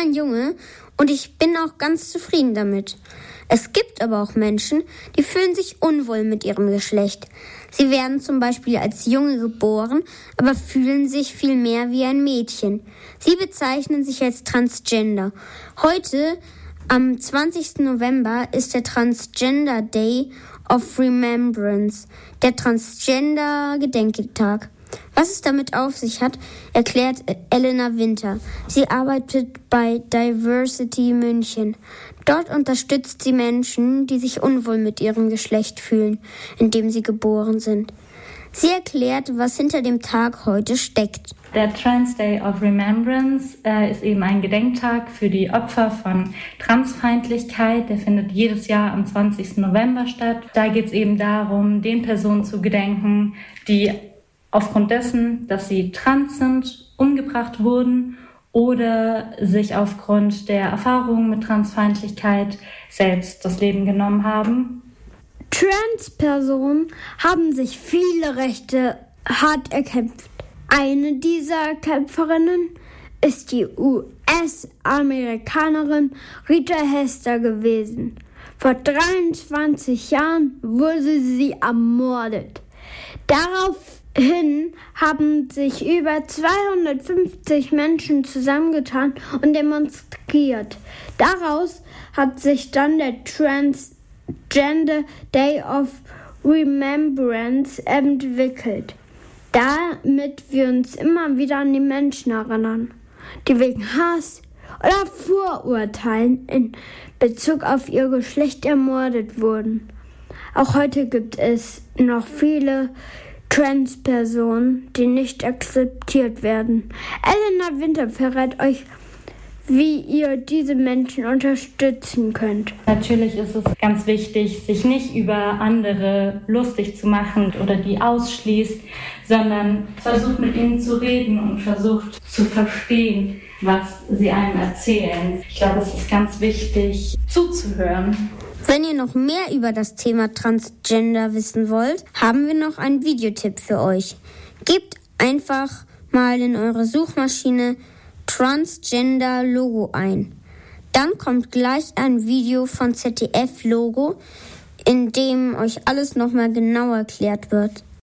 ein Junge und ich bin auch ganz zufrieden damit. Es gibt aber auch Menschen, die fühlen sich unwohl mit ihrem Geschlecht. Sie werden zum Beispiel als Junge geboren, aber fühlen sich viel mehr wie ein Mädchen. Sie bezeichnen sich als Transgender. Heute, am 20. November, ist der Transgender Day of Remembrance, der Transgender Gedenketag. Was es damit auf sich hat, erklärt Elena Winter. Sie arbeitet bei Diversity München. Dort unterstützt sie Menschen, die sich unwohl mit ihrem Geschlecht fühlen, in dem sie geboren sind. Sie erklärt, was hinter dem Tag heute steckt. Der Trans Day of Remembrance äh, ist eben ein Gedenktag für die Opfer von Transfeindlichkeit. Der findet jedes Jahr am 20. November statt. Da geht es eben darum, den Personen zu gedenken, die aufgrund dessen, dass sie trans sind, umgebracht wurden oder sich aufgrund der Erfahrungen mit Transfeindlichkeit selbst das Leben genommen haben. Transpersonen haben sich viele Rechte hart erkämpft. Eine dieser Kämpferinnen ist die US-Amerikanerin Rita Hester gewesen. Vor 23 Jahren wurde sie ermordet. Darauf hin haben sich über 250 Menschen zusammengetan und demonstriert. Daraus hat sich dann der Transgender Day of Remembrance entwickelt, damit wir uns immer wieder an die Menschen erinnern, die wegen Hass oder Vorurteilen in Bezug auf ihr Geschlecht ermordet wurden. Auch heute gibt es noch viele Transpersonen, die nicht akzeptiert werden. Elena Winter verrät euch, wie ihr diese Menschen unterstützen könnt. Natürlich ist es ganz wichtig, sich nicht über andere lustig zu machen oder die ausschließt, sondern versucht mit ihnen zu reden und versucht zu verstehen, was sie einem erzählen. Ich glaube, es ist ganz wichtig zuzuhören wenn ihr noch mehr über das Thema Transgender wissen wollt, haben wir noch einen Videotipp für euch. Gebt einfach mal in eure Suchmaschine Transgender Logo ein. Dann kommt gleich ein Video von ZDF Logo, in dem euch alles nochmal genau erklärt wird.